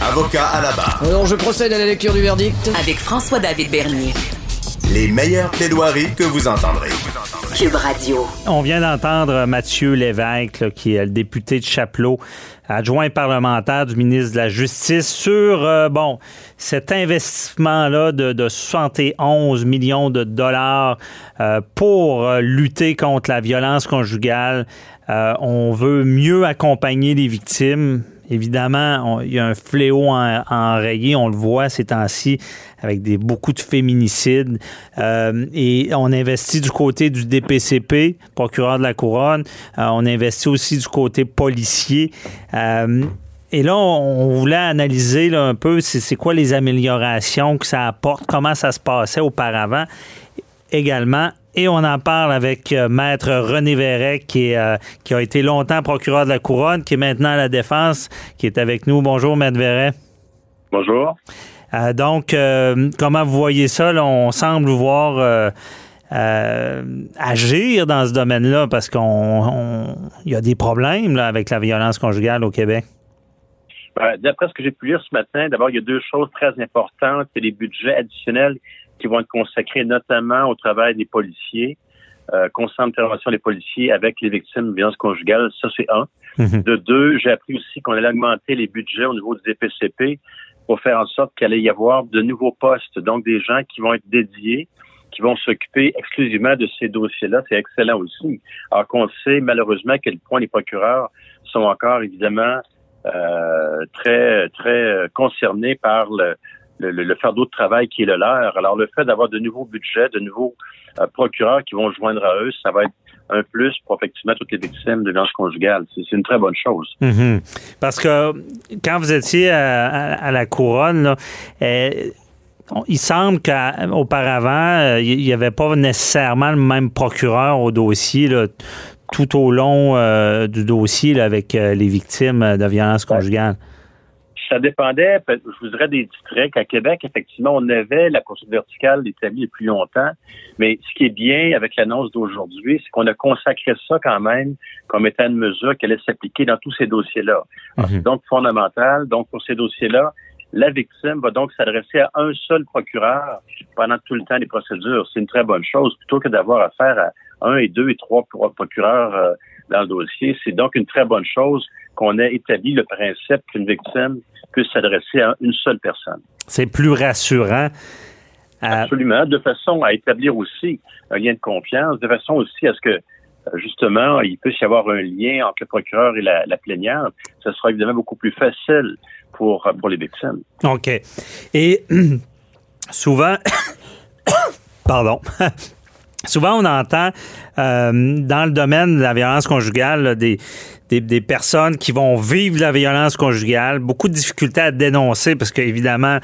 Avocat à la barre. Alors, je procède à la lecture du verdict. Avec François-David Bernier. Les meilleures plaidoiries que vous entendrez. Cube Radio. On vient d'entendre Mathieu Lévesque, là, qui est le député de Chapelot, adjoint parlementaire du ministre de la Justice, sur euh, bon cet investissement-là de, de 71 millions de dollars euh, pour euh, lutter contre la violence conjugale. Euh, on veut mieux accompagner les victimes. Évidemment, il y a un fléau en- enrayé, on le voit ces temps-ci, avec beaucoup de féminicides. Euh, et on investit du côté du DPCP, procureur de la Couronne. Euh, on investit aussi du côté policier. Euh, et là, on, voulait analyser un peu c'est quoi les améliorations que ça apporte, comment ça se passait auparavant également. Et on en parle avec euh, Maître René Verret, qui, est, euh, qui a été longtemps procureur de la Couronne, qui est maintenant à la Défense, qui est avec nous. Bonjour, Maître Verret. Bonjour. Euh, donc, euh, comment vous voyez ça? là? On semble voir euh, agir dans ce domaine-là parce qu'on on- il y a des problèmes là, avec la violence conjugale au Québec. Ben, D'après ce que j'ai pu lire ce matin, d'abord, il y a deux choses très importantes. C'est les budgets additionnels qui vont être consacrés notamment au travail des policiers, euh, constant intervention des policiers avec les victimes de violences conjugales. Ça, c'est un. Mhm. De deux, j'ai appris aussi qu'on allait augmenter les budgets au niveau du DPCP pour faire en sorte qu'il allait y avoir de nouveaux postes, donc des gens qui vont être dédiés, qui vont s'occuper exclusivement de ces dossiers-là. C'est excellent aussi. Alors qu'on sait malheureusement à quel point les procureurs sont encore évidemment euh, très très euh, concernés par le, le, le fardeau de travail qui est le leur. Alors le fait d'avoir de nouveaux budgets, de nouveaux euh, procureurs qui vont joindre à eux, ça va être un plus pour effectivement toutes les victimes de violences conjugales. C'est une très bonne chose. Mhm. Parce que quand vous étiez à, à- à la couronne, là, euh, il semble qu'auparavant, euh, il n'y avait pas nécessairement le même procureur au dossier là, tout au long euh, du dossier là, avec les victimes de violences conjugales. Ça dépendait, je vous dirais, des districts. À Québec, effectivement, on avait la poursuite verticale établie depuis longtemps. Mais ce qui est bien avec l'annonce d'aujourd'hui, c'est qu'on a consacré ça quand même comme étant une mesure qui allait s'appliquer dans tous ces dossiers-là. Mhm. C'est donc fondamental. Donc, pour ces dossiers-là, la victime va donc s'adresser à un seul procureur pendant tout le temps des procédures. C'est une très bonne chose, plutôt que d'avoir affaire à un et deux et trois pro- procureurs euh, dans le dossier. C'est donc une très bonne chose qu'on ait établi le principe qu'une victime puisse s'adresser à une seule personne. C'est plus rassurant. Euh, Absolument, de façon à établir aussi un lien de confiance, de façon aussi à ce que euh, justement, il puisse y avoir un lien entre le procureur et la, la plaignante. Ce sera évidemment beaucoup plus facile pour, euh, pour les victimes. OK. Et souvent, pardon, souvent on entend euh, dans le domaine de la violence conjugale là, des, des, personnes qui vont vivre la violence conjugale, beaucoup de difficultés à dénoncer parce qu'évidemment,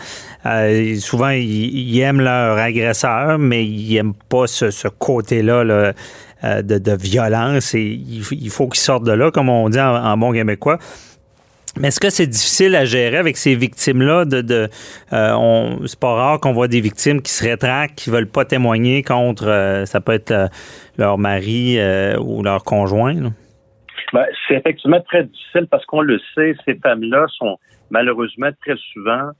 euh, souvent ils, aiment leur agresseur, mais ils n'aiment pas ce, côté-là là, euh, de, de violence et il, faut qu'ils sortent de là, comme on dit en, bon québécois. Mais est-ce que c'est difficile à gérer avec ces victimes-là? De, euh, c'est pas rare qu'on voit des victimes qui se rétractent, qui veulent pas témoigner contre, ça peut être leur mari ou leur conjoint. C'est effectivement très difficile parce qu'on le sait, ces femmes-là sont malheureusement très souvent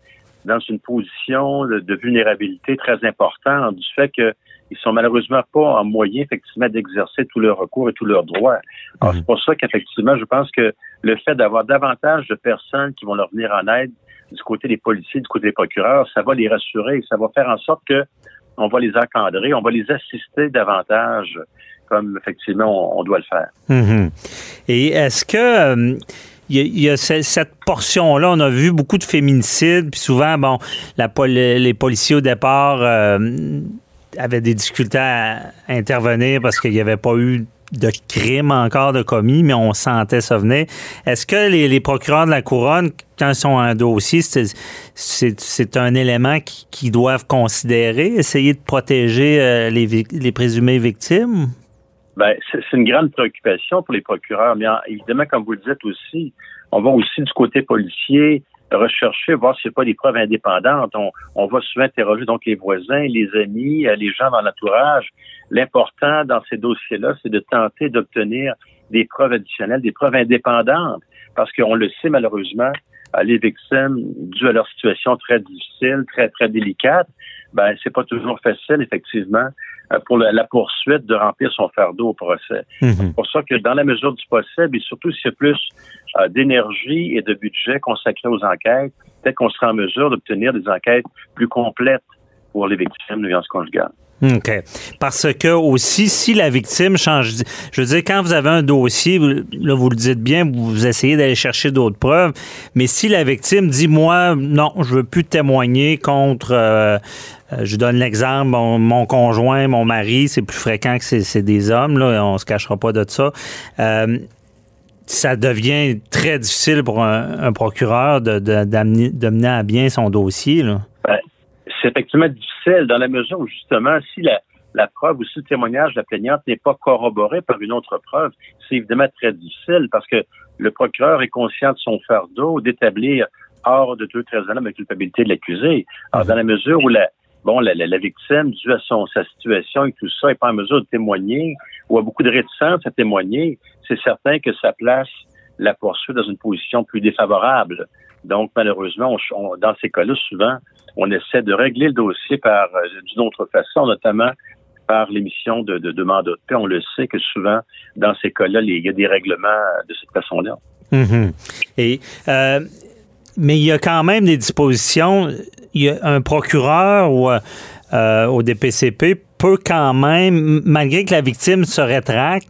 dans une position de, de vulnérabilité très importante du fait que ils sont malheureusement pas en moyen effectivement d'exercer tous leurs recours et tous leurs droits. Alors Mhm. c'est pour ça qu'effectivement, je pense que le fait d'avoir davantage de personnes qui vont leur venir en aide du côté des policiers, du côté des procureurs, ça va les rassurer, ça va faire en sorte que on va les encadrer, on va les assister davantage comme effectivement on, doit le faire. Mhm. Et est-ce que euh, il y a, il y a ce- cette portion-là, on a vu beaucoup de féminicides, puis souvent, bon, les policiers au départ euh, avaient des difficultés à intervenir parce qu'il n'y avait pas eu de crime encore de commis, mais on sentait ça venir. Est-ce que les, procureurs de la couronne, quand ils sont un dossier, c'est un élément qu'ils doivent considérer, essayer de protéger euh, les, les présumées victimes? Ben, c'est une grande préoccupation pour les procureurs. Mais évidemment, comme vous le dites aussi, on va aussi du côté policier rechercher, voir s'il n'y a pas des preuves indépendantes. On, on, va souvent interroger donc les voisins, les amis, euh, les gens dans l'entourage. L'important dans ces dossiers-là, c'est de tenter d'obtenir des preuves additionnelles, des preuves indépendantes, parce qu'on le sait malheureusement, euh, les victimes, dû à leur situation très difficile, très très délicate, ben c'est pas toujours facile effectivement pour la, poursuite de remplir son fardeau au procès. Mhm. C'est pour ça que dans la mesure du possible, et surtout s'il y a plus euh, d'énergie et de budget consacré aux enquêtes, peut-être qu'on sera en mesure d'obtenir des enquêtes plus complètes pour les victimes de violences conjugales. OK. Parce que aussi, si la victime change, je veux dire, quand vous avez un dossier, là, vous le dites bien, vous essayez d'aller chercher d'autres preuves, mais si la victime dit, moi, non, je veux plus témoigner contre, euh, euh, je donne l'exemple, mon, conjoint, mon mari, c'est plus fréquent que c'est des hommes, là, on se cachera pas de ça. Euh, ça devient très difficile pour un, procureur de, de, à bien son dossier. Là. Ben, c'est effectivement difficile dans la mesure où, justement, si la, la preuve ou si le témoignage de la plaignante n'est pas corroboré par une autre preuve, c'est évidemment très difficile parce que le procureur est conscient de son fardeau d'établir hors de deux très la culpabilité de l'accusé. Alors, dans la mesure où la, bon, la, la, victime, dû à son, sa situation et tout ça, n'est pas en mesure de témoigner ou a beaucoup de réticence à témoigner, c'est certain que ça place la poursuite dans une position plus défavorable. Donc, malheureusement, dans ces cas-là, souvent, on essaie de régler le dossier par euh, d'une autre façon, notamment par l'émission de, de, de mandat de paix. On le sait que souvent, dans ces cas-là, il y a des règlements de cette façon-là. Mm-hmm. Et euh, mais il y a quand même des dispositions. Il y a un procureur ou euh, au DPCP peut quand même, malgré que la victime se rétracte,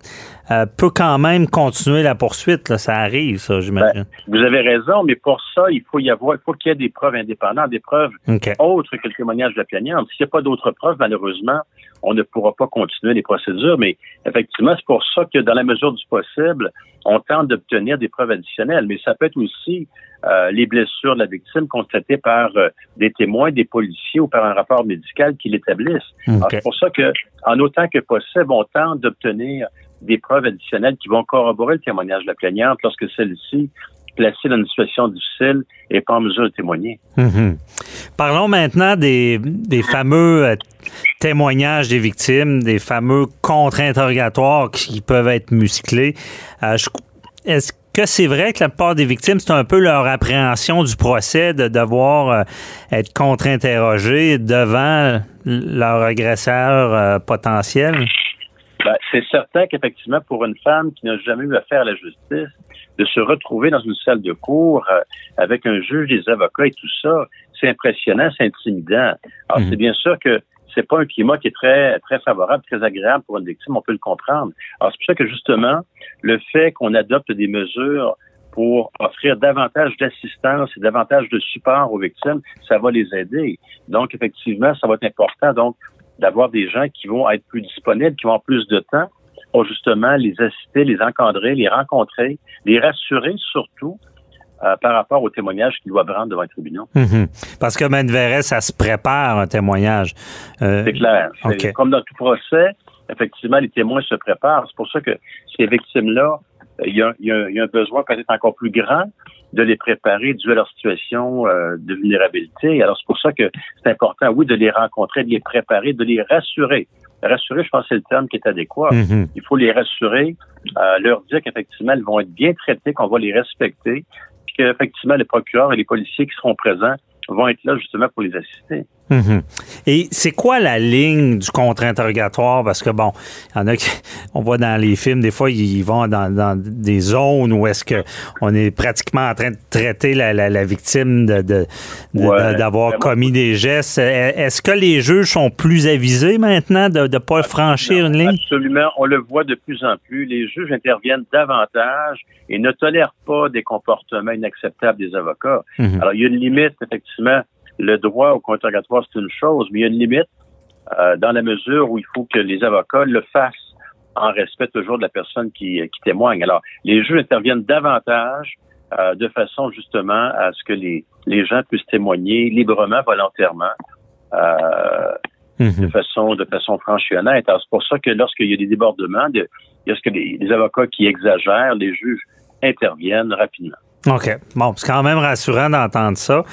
euh, peut quand même continuer la poursuite. Là. Ça arrive, ça, j'imagine. Ben, vous avez raison, mais pour ça, il faut y avoir, il faut qu'il y ait des preuves indépendantes, des preuves autres que le témoignage de la plaignante. S'il n'y a pas d'autres preuves, malheureusement, on ne pourra pas continuer les procédures. Mais effectivement, c'est pour ça que dans la mesure du possible, on tente d'obtenir des preuves additionnelles. Mais ça peut être aussi euh, les blessures de la victime constatées par euh, des témoins, des policiers ou par un rapport médical qui l'établissent. C'est pour ça que, en autant que possible, on tente d'obtenir des preuves additionnelles qui vont corroborer le témoignage de la plaignante lorsque celle-ci placée dans une situation difficile n'est pas en mesure de témoigner. Mhm. Parlons maintenant des, fameux euh, témoignages des victimes, des fameux contre-interrogatoires qui peuvent être musclés. Euh, est-ce que c'est vrai que la plupart des victimes, c'est un peu leur appréhension du procès de devoir euh, être contre-interrogés devant leur agresseur potentiel? Ben, c'est certain qu'effectivement, pour une femme qui n'a jamais eu affaire à la justice, de se retrouver dans une salle de cours euh, avec un juge, des avocats et tout ça, c'est impressionnant, c'est intimidant. Alors, mhm. c'est bien sûr que c'est pas un climat qui est très, très favorable, très agréable pour une victime, on peut le comprendre. Alors, c'est pour ça que justement, le fait qu'on adopte des mesures pour offrir davantage d'assistance et davantage de support aux victimes, ça va les aider. Donc, effectivement, ça va être important. Donc, d'avoir des gens qui vont être plus disponibles, qui vont avoir plus de temps pour justement les assister, les encadrer, les rencontrer, les rassurer surtout euh, par rapport aux témoignages qu'ils doivent rendre devant les tribunaux. Mhm. Parce que M. Verret, ça se prépare un témoignage. Euh, c'est clair. Comme dans tout procès, effectivement, les témoins se préparent. C'est pour ça que ces victimes-là, il y, a, il y a un besoin peut-être encore plus grand de les préparer dû à leur situation euh, de vulnérabilité. Alors, c'est pour ça que c'est important, oui, de les rencontrer, de les préparer, de les rassurer. Rassurer, je pense que c'est le terme qui est adéquat. Mm-hmm. Il faut les rassurer, euh, leur dire qu'effectivement, elles vont être bien traitées, qu'on va les respecter, puis qu'effectivement, les procureurs et les policiers qui seront présents vont être là justement pour les assister. Mhm. Et c'est quoi la ligne du contre-interrogatoire? Parce que, bon, il y en a qui, on voit dans les films, des fois, ils vont dans, des zones où est-ce que on est pratiquement en train de traiter la, victime de, d'avoir commis des gestes. Est-ce que les juges sont plus avisés maintenant de ne pas franchir une ligne? Absolument. On le voit de plus en plus. Les juges interviennent davantage et ne tolèrent pas des comportements inacceptables des avocats. Mhm. Alors, il y a une limite, effectivement, le droit au contre-interrogatoire, c'est une chose, mais il y a une limite euh, dans la mesure où il faut que les avocats le fassent en respect toujours de la personne qui, qui témoigne. Alors, les juges interviennent davantage euh, de façon justement à ce que les, les gens puissent témoigner librement, volontairement, euh, Mhm. de façon de façon franche et honnête. Alors, c'est pour ça que lorsqu'il y a des débordements, de, il y a ce que les, les avocats qui exagèrent, les juges interviennent rapidement. OK. Bon, c'est quand même rassurant d'entendre ça.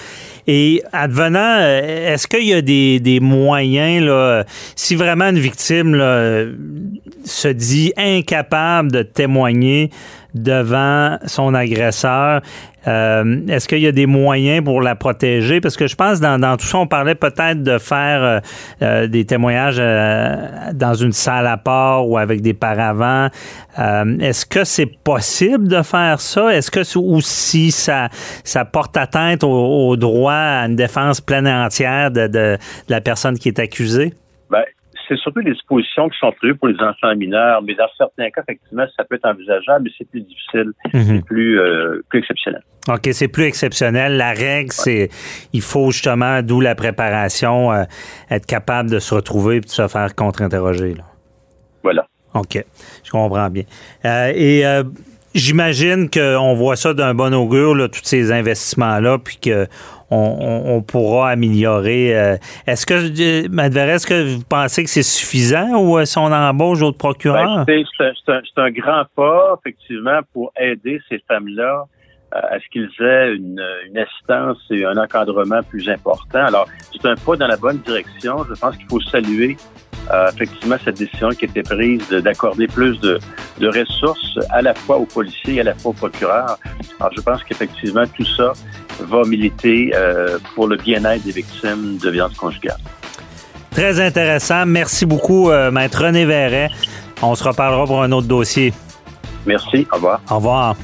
Et advenant, euh, est-ce qu'il y a des, des moyens, là, si vraiment une victime là, se dit incapable de témoigner devant son agresseur, euh, est-ce qu'il y a des moyens pour la protéger? Parce que je pense dans, dans tout ça, on parlait peut-être de faire euh, euh, des témoignages euh, dans une salle à part ou avec des paravents. Euh, est-ce que c'est possible de faire ça? Est-ce que ou si ça, ça porte atteinte au, au droit à une défense pleine et entière de, de, de la personne qui est accusée? Ben, c'est surtout les dispositions qui sont prévues pour les enfants mineurs, mais dans certains cas, effectivement, ça peut être envisageable, mais c'est plus difficile, c'est plus, euh, plus exceptionnel. OK, c'est plus exceptionnel. La règle, c'est il faut justement, d'où la préparation, euh, être capable de se retrouver et de se faire contre-interroger. là. Voilà. OK, je comprends bien. Euh, et j'imagine qu'on voit ça d'un bon augure, là, tous ces investissements-là, puis que on, on- pourra améliorer. euh, est-ce que, euh, Madverret, est-ce que vous pensez que c'est suffisant ou euh, si on embauche d'autres procureurs? Ben, c'est un- un, grand pas, effectivement, pour aider ces femmes-là à ce qu'ils aient une, une assistance et un encadrement plus important. Alors, c'est un pas dans la bonne direction. Je pense qu'il faut saluer effectivement cette décision qui a été prise de- d'accorder plus de, de ressources à la fois aux policiers et à la fois aux procureurs. Alors, je pense qu'effectivement, tout ça va militer euh, pour le bien-être des victimes de violences conjugales. Très intéressant. Merci beaucoup, euh, Maître René Verret. On se reparlera pour un autre dossier. Merci. Au revoir. Au revoir.